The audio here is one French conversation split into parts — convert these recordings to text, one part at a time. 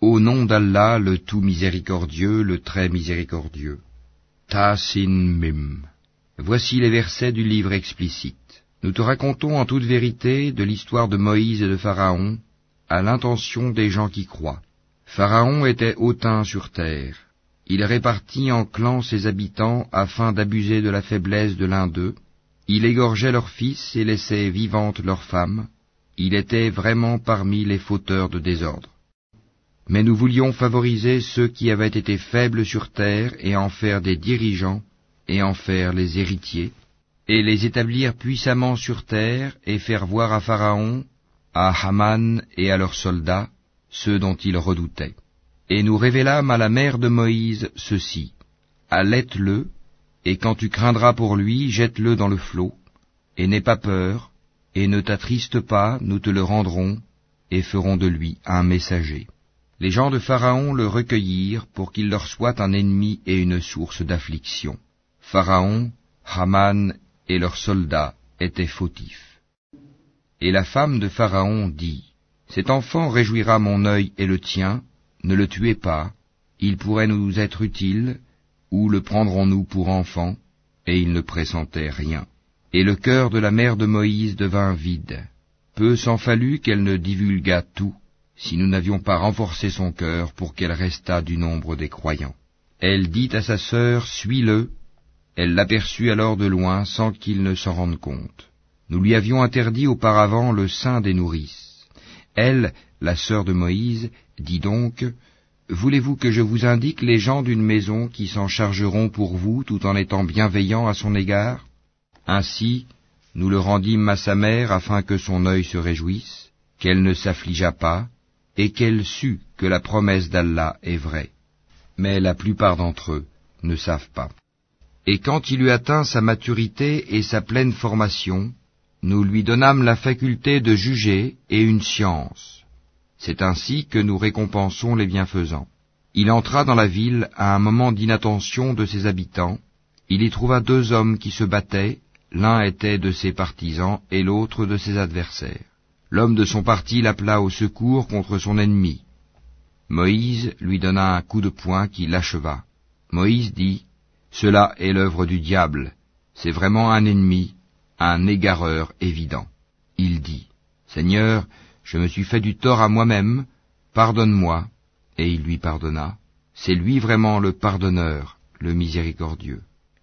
Au nom d'Allah, le tout miséricordieux, le très miséricordieux. Ta-sin Mim. Voici les versets du livre explicite. Nous te racontons en toute vérité de l'histoire de Moïse et de Pharaon, à l'intention des gens qui croient. Pharaon était hautain sur terre. Il répartit en clans ses habitants afin d'abuser de la faiblesse de l'un d'eux. Il égorgeait leurs fils et laissait vivantes leurs femmes. Il était vraiment parmi les fauteurs de désordre. Mais nous voulions favoriser ceux qui avaient été faibles sur terre et en faire des dirigeants et en faire les héritiers, et les établir puissamment sur terre et faire voir à Pharaon, à Haman et à leurs soldats, ceux dont il redoutait. Et nous révélâmes à la mère de Moïse ceci, allaite-le, et quand tu craindras pour lui, jette-le dans le flot, et n'aie pas peur, et ne t'attriste pas, nous te le rendrons, et ferons de lui un messager. Les gens de Pharaon le recueillirent pour qu'il leur soit un ennemi et une source d'affliction. Pharaon, Haman et leurs soldats étaient fautifs. Et la femme de Pharaon dit, Cet enfant réjouira mon œil et le tien, ne le tuez pas, il pourrait nous être utile, ou le prendrons-nous pour enfant Et il ne pressentait rien. Et le cœur de la mère de Moïse devint vide. Peu s'en fallut qu'elle ne divulgât tout, si nous n'avions pas renforcé son cœur pour qu'elle restât du nombre des croyants. Elle dit à sa sœur, Suis-le. Elle l'aperçut alors de loin sans qu'il ne s'en rende compte. Nous lui avions interdit auparavant le sein des nourrices. Elle, la sœur de Moïse, dit donc, Voulez-vous que je vous indique les gens d'une maison qui s'en chargeront pour vous tout en étant bienveillants à son égard? Ainsi, nous le rendîmes à sa mère afin que son œil se réjouisse, qu'elle ne s'affligeât pas, et qu'elle sût que la promesse d'Allah est vraie. Mais la plupart d'entre eux ne savent pas. Et quand il eut atteint sa maturité et sa pleine formation, nous lui donnâmes la faculté de juger et une science. C'est ainsi que nous récompensons les bienfaisants. Il entra dans la ville à un moment d'inattention de ses habitants. Il y trouva deux hommes qui se battaient, l'un était de ses partisans et l'autre de ses adversaires. L'homme de son parti l'appela au secours contre son ennemi. Moïse lui donna un coup de poing qui l'acheva. Moïse dit, Cela est l'œuvre du diable, c'est vraiment un ennemi, un égareur évident. Il dit, Seigneur, je me suis fait du tort à moi-même, pardonne-moi. Et il lui pardonna. C'est lui vraiment le pardonneur, le miséricordieux.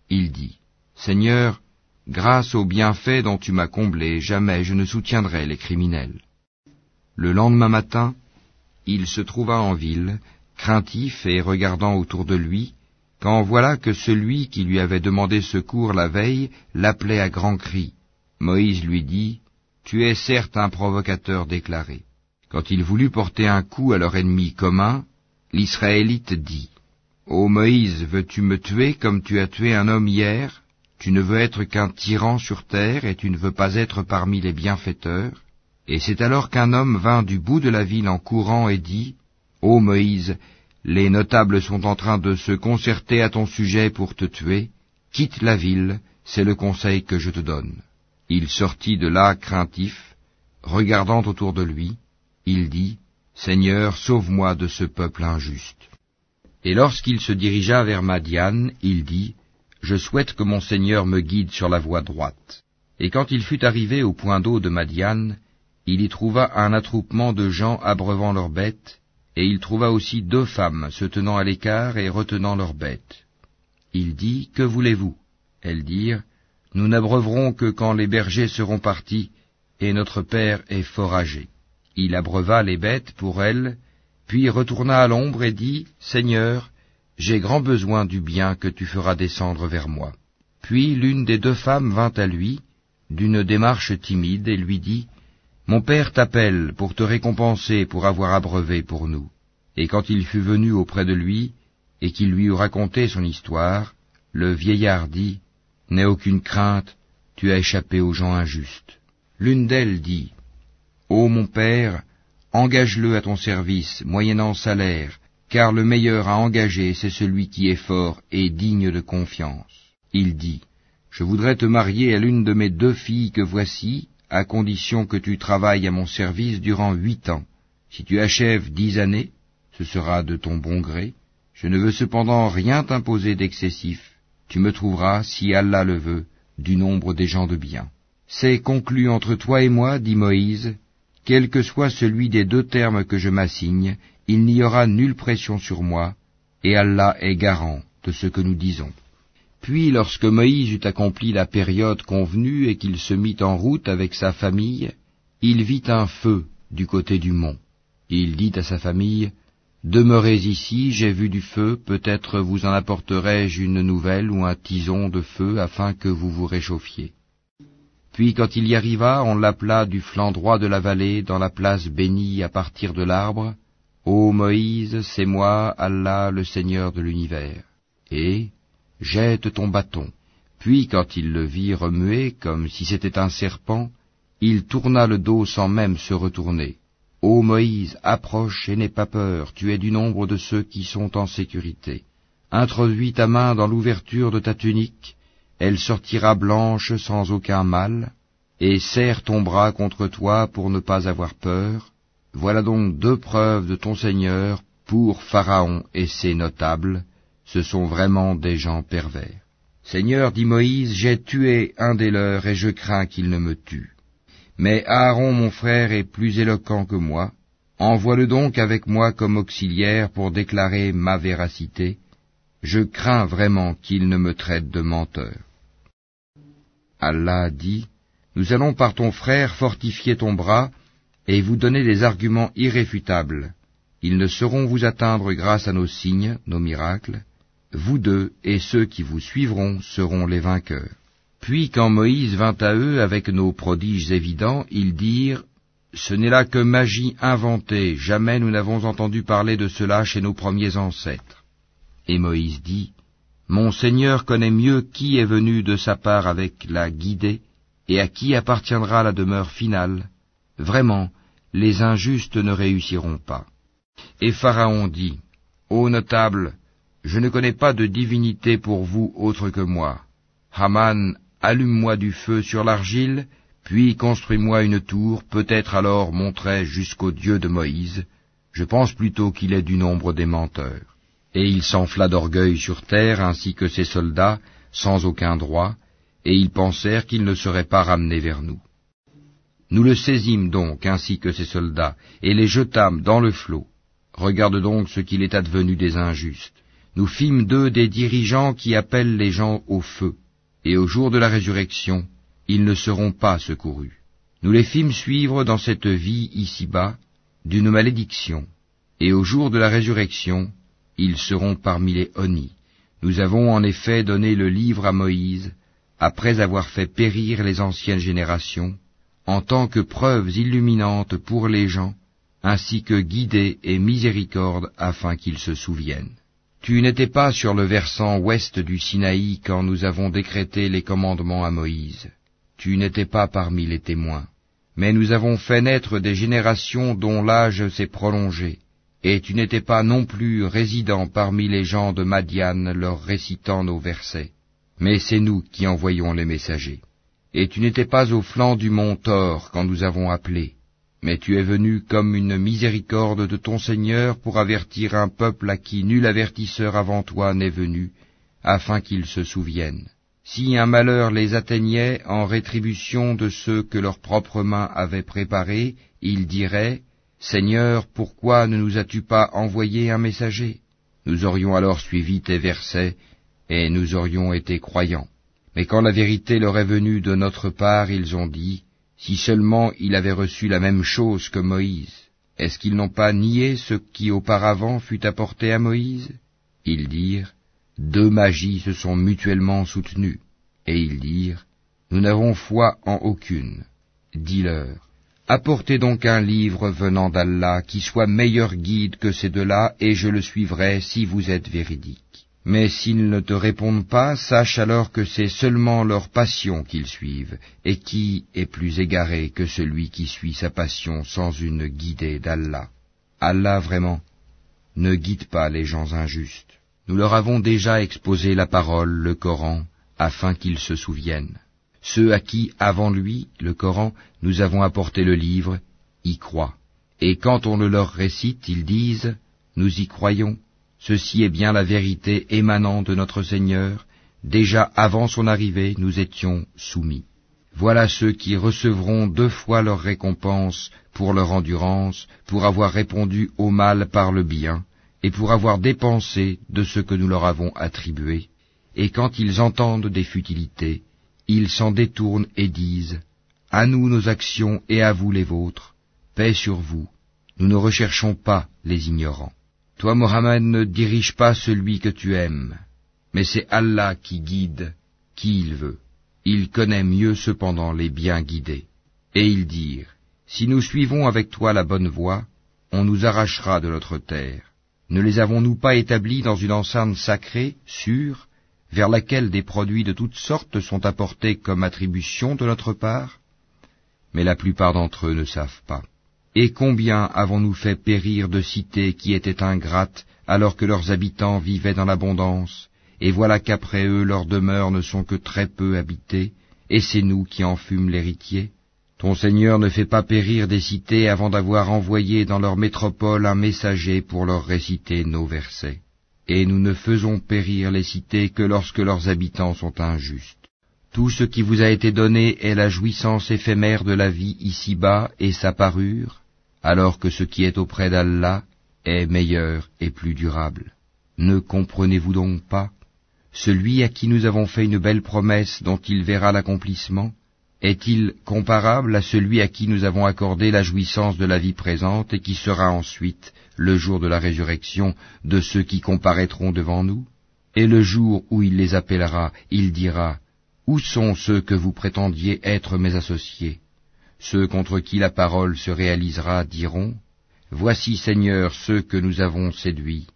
Il dit, Seigneur, Grâce aux bienfaits dont tu m'as comblé, jamais je ne soutiendrai les criminels. Le lendemain matin, il se trouva en ville, craintif et regardant autour de lui, quand voilà que celui qui lui avait demandé secours la veille l'appelait à grands cris. Moïse lui dit, Tu es certes un provocateur déclaré. Quand il voulut porter un coup à leur ennemi commun, l'Israélite dit, Ô Moïse, veux-tu me tuer comme tu as tué un homme hier? Tu ne veux être qu'un tyran sur terre, et tu ne veux pas être parmi les bienfaiteurs. Et c'est alors qu'un homme vint du bout de la ville en courant et dit, Ô Moïse, les notables sont en train de se concerter à ton sujet pour te tuer, quitte la ville, c'est le conseil que je te donne. Il sortit de là craintif, regardant autour de lui, il dit, Seigneur, sauve-moi de ce peuple injuste. Et lorsqu'il se dirigea vers Madian, il dit, je souhaite que mon Seigneur me guide sur la voie droite. Et quand il fut arrivé au point d'eau de Madian, il y trouva un attroupement de gens abreuvant leurs bêtes, et il trouva aussi deux femmes se tenant à l'écart et retenant leurs bêtes. Il dit, Que voulez-vous? Elles dirent, Nous n'abreuverons que quand les bergers seront partis, et notre père est fort âgé. Il abreuva les bêtes pour elles, puis retourna à l'ombre et dit, Seigneur, j'ai grand besoin du bien que tu feras descendre vers moi. Puis l'une des deux femmes vint à lui, d'une démarche timide, et lui dit, Mon père t'appelle pour te récompenser pour avoir abreuvé pour nous. Et quand il fut venu auprès de lui, et qu'il lui eut raconté son histoire, le vieillard dit, N'aie aucune crainte, tu as échappé aux gens injustes. L'une d'elles dit, Ô mon père, engage-le à ton service, moyennant salaire, car le meilleur à engager, c'est celui qui est fort et digne de confiance. Il dit, Je voudrais te marier à l'une de mes deux filles que voici, à condition que tu travailles à mon service durant huit ans. Si tu achèves dix années, ce sera de ton bon gré. Je ne veux cependant rien t'imposer d'excessif. Tu me trouveras, si Allah le veut, du nombre des gens de bien. C'est conclu entre toi et moi, dit Moïse, quel que soit celui des deux termes que je m'assigne, il n'y aura nulle pression sur moi, et Allah est garant de ce que nous disons. Puis lorsque Moïse eut accompli la période convenue et qu'il se mit en route avec sa famille, il vit un feu du côté du mont. Il dit à sa famille, Demeurez ici, j'ai vu du feu, peut-être vous en apporterai-je une nouvelle ou un tison de feu afin que vous vous réchauffiez. Puis quand il y arriva, on l'appela du flanc droit de la vallée, dans la place bénie à partir de l'arbre, Ô Moïse, c'est moi, Allah, le Seigneur de l'univers. Et jette ton bâton. Puis quand il le vit remuer comme si c'était un serpent, il tourna le dos sans même se retourner. Ô Moïse, approche et n'aie pas peur, tu es du nombre de ceux qui sont en sécurité. Introduis ta main dans l'ouverture de ta tunique, elle sortira blanche sans aucun mal, et serre ton bras contre toi pour ne pas avoir peur. Voilà donc deux preuves de ton Seigneur pour Pharaon et ses notables, ce sont vraiment des gens pervers. Seigneur, dit Moïse, j'ai tué un des leurs et je crains qu'il ne me tue. Mais Aaron mon frère est plus éloquent que moi, envoie-le donc avec moi comme auxiliaire pour déclarer ma véracité, je crains vraiment qu'il ne me traite de menteur. Allah dit, Nous allons par ton frère fortifier ton bras et vous donner des arguments irréfutables. Ils ne sauront vous atteindre grâce à nos signes, nos miracles. Vous deux et ceux qui vous suivront seront les vainqueurs. Puis quand Moïse vint à eux avec nos prodiges évidents, ils dirent, Ce n'est là que magie inventée, jamais nous n'avons entendu parler de cela chez nos premiers ancêtres. Et Moïse dit, Mon Seigneur connaît mieux qui est venu de sa part avec la guidée, et à qui appartiendra la demeure finale. Vraiment, les injustes ne réussiront pas. Et Pharaon dit, Ô notable, je ne connais pas de divinité pour vous autre que moi. Haman, allume-moi du feu sur l'argile, puis construis-moi une tour, peut-être alors monterai jusqu'au Dieu de Moïse. Je pense plutôt qu'il est du nombre des menteurs. Et il s'enfla d'orgueil sur terre, ainsi que ses soldats, sans aucun droit, et ils pensèrent qu'ils ne seraient pas ramenés vers nous. Nous le saisîmes donc, ainsi que ses soldats, et les jetâmes dans le flot. Regarde donc ce qu'il est advenu des injustes. Nous fîmes d'eux des dirigeants qui appellent les gens au feu, et au jour de la résurrection, ils ne seront pas secourus. Nous les fîmes suivre dans cette vie ici-bas d'une malédiction, et au jour de la résurrection, ils seront parmi les honnis. Nous avons en effet donné le livre à Moïse, après avoir fait périr les anciennes générations, en tant que preuves illuminantes pour les gens, ainsi que guidée et miséricorde afin qu'ils se souviennent. Tu n'étais pas sur le versant ouest du Sinaï quand nous avons décrété les commandements à Moïse. Tu n'étais pas parmi les témoins. Mais nous avons fait naître des générations dont l'âge s'est prolongé, et tu n'étais pas non plus résident parmi les gens de Madian leur récitant nos versets. Mais c'est nous qui envoyons les messagers. Et tu n'étais pas au flanc du mont Thor quand nous avons appelé, mais tu es venu comme une miséricorde de ton Seigneur pour avertir un peuple à qui nul avertisseur avant toi n'est venu, afin qu'ils se souviennent. Si un malheur les atteignait en rétribution de ceux que leurs propres mains avaient préparés, ils diraient, Seigneur, pourquoi ne nous as-tu pas envoyé un messager? Nous aurions alors suivi tes versets, et nous aurions été croyants. Mais quand la vérité leur est venue de notre part, ils ont dit, si seulement il avait reçu la même chose que Moïse, est-ce qu'ils n'ont pas nié ce qui auparavant fut apporté à Moïse? Ils dirent, deux magies se sont mutuellement soutenues, et ils dirent, nous n'avons foi en aucune. Dis-leur, apportez donc un livre venant d'Allah qui soit meilleur guide que ces deux-là, et je le suivrai si vous êtes véridiques. Mais s'ils ne te répondent pas, sache alors que c'est seulement leur passion qu'ils suivent, et qui est plus égaré que celui qui suit sa passion sans une guidée d'Allah. Allah vraiment ne guide pas les gens injustes. Nous leur avons déjà exposé la parole, le Coran, afin qu'ils se souviennent. Ceux à qui, avant lui, le Coran, nous avons apporté le livre, y croient. Et quand on le leur récite, ils disent Nous y croyons, ceci est bien la vérité émanant de notre Seigneur, déjà avant son arrivée nous étions soumis. Voilà ceux qui recevront deux fois leur récompense pour leur endurance, pour avoir répondu au mal par le bien, et pour avoir dépensé de ce que nous leur avons attribué. Et quand ils entendent des futilités, ils s'en détournent et disent, À nous nos actions et à vous les vôtres, paix sur vous, nous ne recherchons pas les ignorants. Toi, Mohammed, ne dirige pas celui que tu aimes, mais c'est Allah qui guide qui il veut. Il connaît mieux cependant les bien guidés. Et ils dirent, Si nous suivons avec toi la bonne voie, on nous arrachera de notre terre. Ne les avons-nous pas établis dans une enceinte sacrée, sûre, vers laquelle des produits de toutes sortes sont apportés comme attribution de notre part? Mais la plupart d'entre eux ne savent pas. Et combien avons-nous fait périr de cités qui étaient ingrates alors que leurs habitants vivaient dans l'abondance? Et voilà qu'après eux leurs demeures ne sont que très peu habitées, et c'est nous qui en fûmes l'héritier. Ton Seigneur ne fait pas périr des cités avant d'avoir envoyé dans leur métropole un messager pour leur réciter nos versets. Et nous ne faisons périr les cités que lorsque leurs habitants sont injustes. Tout ce qui vous a été donné est la jouissance éphémère de la vie ici-bas et sa parure, alors que ce qui est auprès d'Allah est meilleur et plus durable. Ne comprenez-vous donc pas? Celui à qui nous avons fait une belle promesse dont il verra l'accomplissement Est-il comparable à celui à qui nous avons accordé la jouissance de la vie présente et qui sera ensuite, le jour de la résurrection, de ceux qui comparaîtront devant nous? Et le jour où il les appellera, il dira, Où sont ceux que vous prétendiez être mes associés? Ceux contre qui la parole se réalisera diront, Voici Seigneur ceux que nous avons séduits.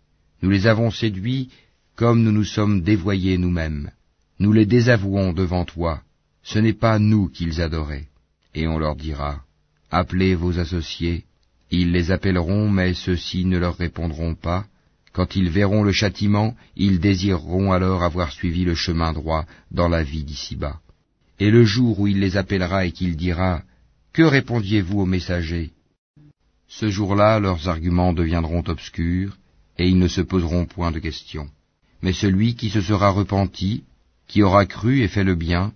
Nous les avons séduits comme nous nous sommes dévoyés nous-mêmes. Nous les désavouons devant toi, ce n'est pas nous qu'ils adoraient. Et on leur dira, appelez vos associés, ils les appelleront, mais ceux-ci ne leur répondront pas. Quand ils verront le châtiment, ils désireront alors avoir suivi le chemin droit dans la vie d'ici-bas. Et le jour où il les appellera et qu'il dira, Que répondiez-vous aux messagers? Ce jour-là, leurs arguments deviendront obscurs, et ils ne se poseront point de questions. Mais celui qui se sera repenti, qui aura cru et fait le bien,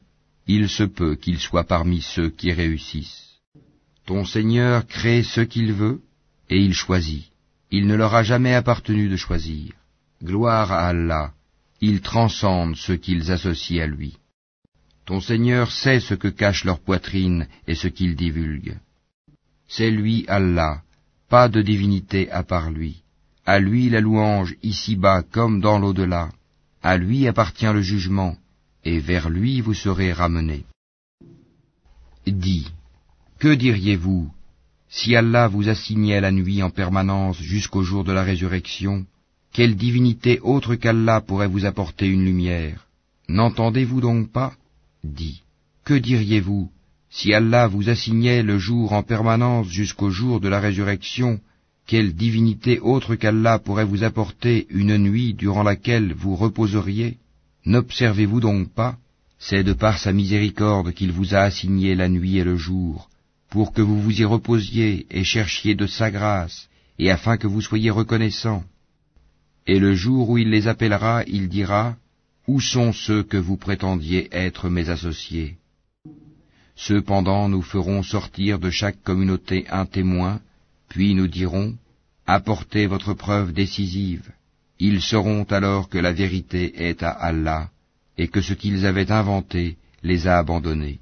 il se peut qu'il soit parmi ceux qui réussissent. Ton Seigneur crée ce qu'il veut, et il choisit. Il ne leur a jamais appartenu de choisir. Gloire à Allah, il transcende ceux qu'ils associent à lui. Ton Seigneur sait ce que cache leur poitrine et ce qu'ils divulguent. C'est lui Allah, pas de divinité à part lui. À lui la louange ici-bas comme dans l'au-delà. À lui appartient le jugement, et vers lui vous serez ramenés. Dis, que diriez-vous si Allah vous assignait la nuit en permanence jusqu'au jour de la résurrection? Quelle divinité autre qu'Allah pourrait vous apporter une lumière? N'entendez-vous donc pas? Dis, que diriez-vous si Allah vous assignait le jour en permanence jusqu'au jour de la résurrection quelle divinité autre qu'Allah pourrait vous apporter une nuit durant laquelle vous reposeriez? N'observez-vous donc pas? C'est de par sa miséricorde qu'il vous a assigné la nuit et le jour, pour que vous vous y reposiez et cherchiez de sa grâce, et afin que vous soyez reconnaissants. Et le jour où il les appellera, il dira, Où sont ceux que vous prétendiez être mes associés? Cependant nous ferons sortir de chaque communauté un témoin, puis nous dirons, apportez votre preuve décisive. Ils sauront alors que la vérité est à Allah, et que ce qu'ils avaient inventé les a abandonnés.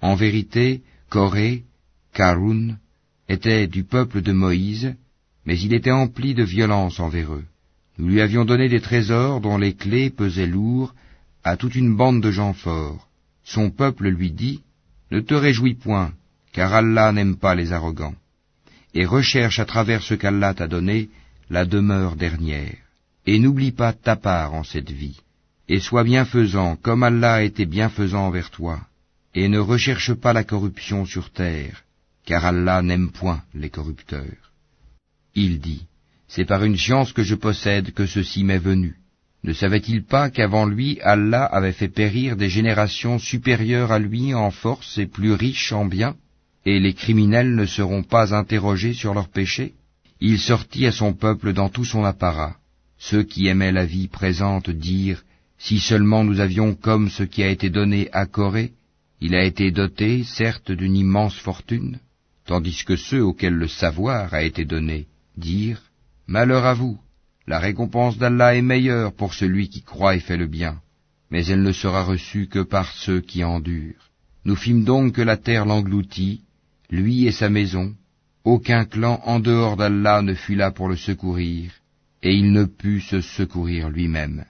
En vérité, Corée, Karun, était du peuple de Moïse, mais il était empli de violence envers eux. Nous lui avions donné des trésors dont les clés pesaient lourd à toute une bande de gens forts. Son peuple lui dit, Ne te réjouis point, car Allah n'aime pas les arrogants et recherche à travers ce qu'Allah t'a donné la demeure dernière. Et n'oublie pas ta part en cette vie. Et sois bienfaisant comme Allah a été bienfaisant envers toi. Et ne recherche pas la corruption sur terre, car Allah n'aime point les corrupteurs. Il dit, C'est par une science que je possède que ceci m'est venu. Ne savait-il pas qu'avant lui Allah avait fait périr des générations supérieures à lui en force et plus riches en biens et les criminels ne seront pas interrogés sur leurs péchés? Il sortit à son peuple dans tout son apparat. Ceux qui aimaient la vie présente dirent, Si seulement nous avions comme ce qui a été donné à Corée, il a été doté, certes, d'une immense fortune, tandis que ceux auxquels le savoir a été donné dirent, Malheur à vous, la récompense d'Allah est meilleure pour celui qui croit et fait le bien, mais elle ne sera reçue que par ceux qui endurent. Nous fîmes donc que la terre l'engloutit, lui et sa maison, aucun clan en dehors d'Allah ne fut là pour le secourir, et il ne put se secourir lui-même.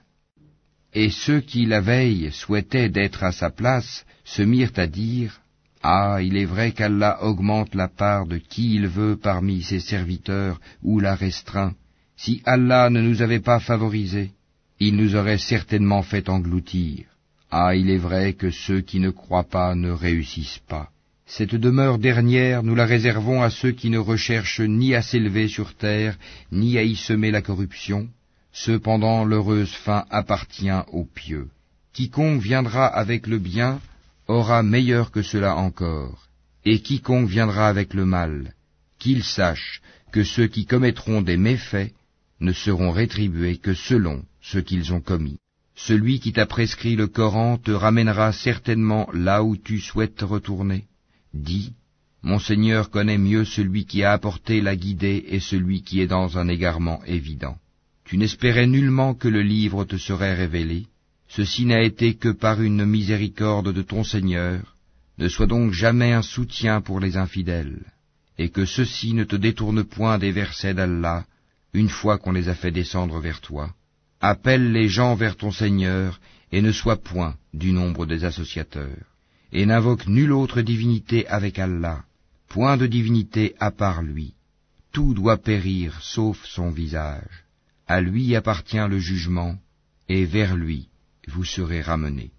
Et ceux qui, la veille, souhaitaient d'être à sa place, se mirent à dire, Ah, il est vrai qu'Allah augmente la part de qui il veut parmi ses serviteurs, ou la restreint. Si Allah ne nous avait pas favorisés, il nous aurait certainement fait engloutir. Ah, il est vrai que ceux qui ne croient pas ne réussissent pas. Cette demeure dernière, nous la réservons à ceux qui ne recherchent ni à s'élever sur terre, ni à y semer la corruption. Cependant, l'heureuse fin appartient aux pieux. Quiconque viendra avec le bien aura meilleur que cela encore, et quiconque viendra avec le mal, qu'il sache que ceux qui commettront des méfaits ne seront rétribués que selon ce qu'ils ont commis. Celui qui t'a prescrit le Coran te ramènera certainement là où tu souhaites retourner. Dis, Mon Seigneur connaît mieux celui qui a apporté la guidée et celui qui est dans un égarement évident. Tu n'espérais nullement que le livre te serait révélé, ceci n'a été que par une miséricorde de ton Seigneur, ne sois donc jamais un soutien pour les infidèles, et que ceci ne te détourne point des versets d'Allah, une fois qu'on les a fait descendre vers toi. Appelle les gens vers ton Seigneur, et ne sois point du nombre des associateurs et n'invoque nulle autre divinité avec Allah, point de divinité à part lui. Tout doit périr sauf son visage. À lui appartient le jugement, et vers lui vous serez ramenés.